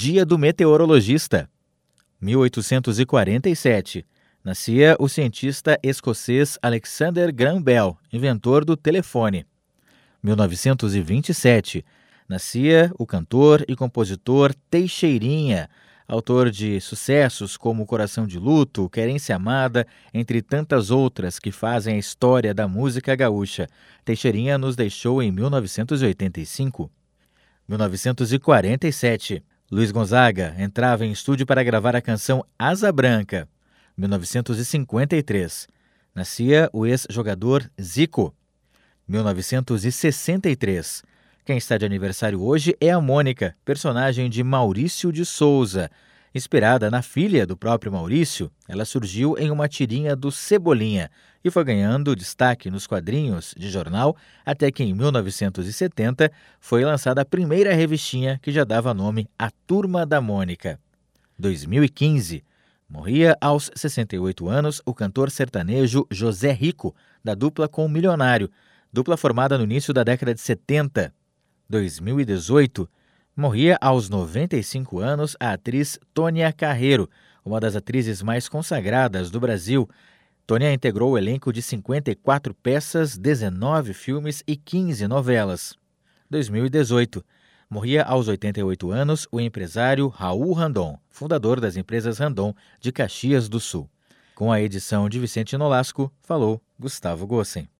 Dia do Meteorologista. 1847. Nascia o cientista escocês Alexander Graham Bell, inventor do telefone. 1927. Nascia o cantor e compositor Teixeirinha, autor de sucessos como Coração de Luto, Querência Amada, entre tantas outras que fazem a história da música gaúcha. Teixeirinha nos deixou em 1985. 1947. Luiz Gonzaga entrava em estúdio para gravar a canção Asa Branca. 1953. Nascia o ex-jogador Zico. 1963. Quem está de aniversário hoje é a Mônica, personagem de Maurício de Souza. Inspirada na filha do próprio Maurício, ela surgiu em uma tirinha do Cebolinha e foi ganhando destaque nos quadrinhos de jornal até que em 1970 foi lançada a primeira revistinha que já dava nome A Turma da Mônica. 2015. Morria aos 68 anos o cantor sertanejo José Rico, da dupla com o Milionário, dupla formada no início da década de 70. 2018, morria aos 95 anos a atriz Tônia Carreiro, uma das atrizes mais consagradas do Brasil. Tônia integrou o elenco de 54 peças, 19 filmes e 15 novelas. 2018. Morria aos 88 anos o empresário Raul Randon, fundador das empresas Randon de Caxias do Sul. Com a edição de Vicente Nolasco, falou Gustavo Gossen.